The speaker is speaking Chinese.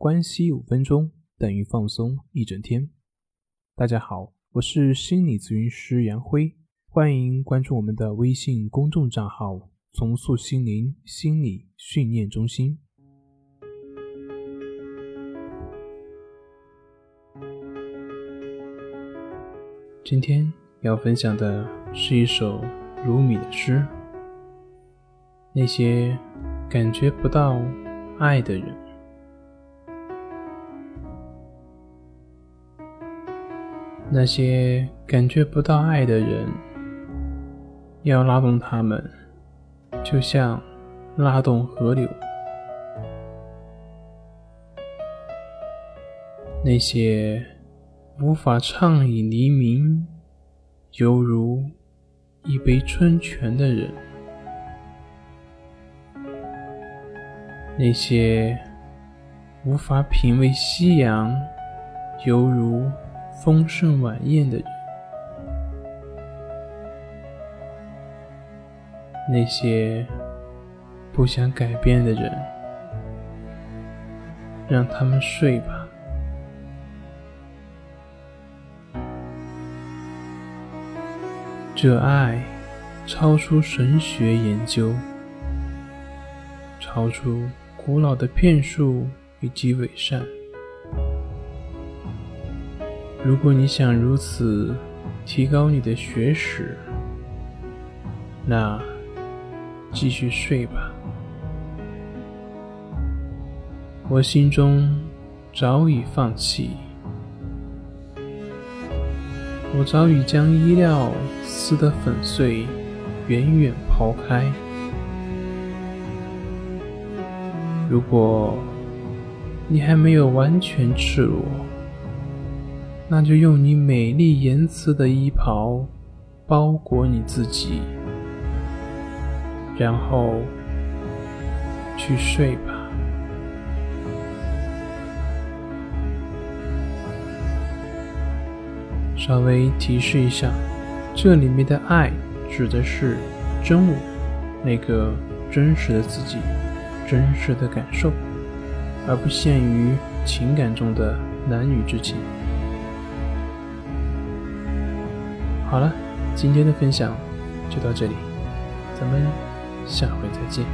关系五分钟等于放松一整天。大家好，我是心理咨询师杨辉，欢迎关注我们的微信公众账号“重塑心灵心理训练中心”。今天要分享的是一首鲁米的诗。那些感觉不到爱的人。那些感觉不到爱的人，要拉动他们，就像拉动河流。那些无法畅饮黎明，犹如一杯春泉的人，那些无法品味夕阳，犹如。丰盛晚宴的人，那些不想改变的人，让他们睡吧。这爱超出神学研究，超出古老的骗术以及伪善。如果你想如此提高你的学识，那继续睡吧。我心中早已放弃，我早已将衣料撕得粉碎，远远抛开。如果你还没有完全赤裸，那就用你美丽言辞的衣袍包裹你自己，然后去睡吧。稍微提示一下，这里面的爱指的是真我，那个真实的自己，真实的感受，而不限于情感中的男女之情。好了，今天的分享就到这里，咱们下回再见。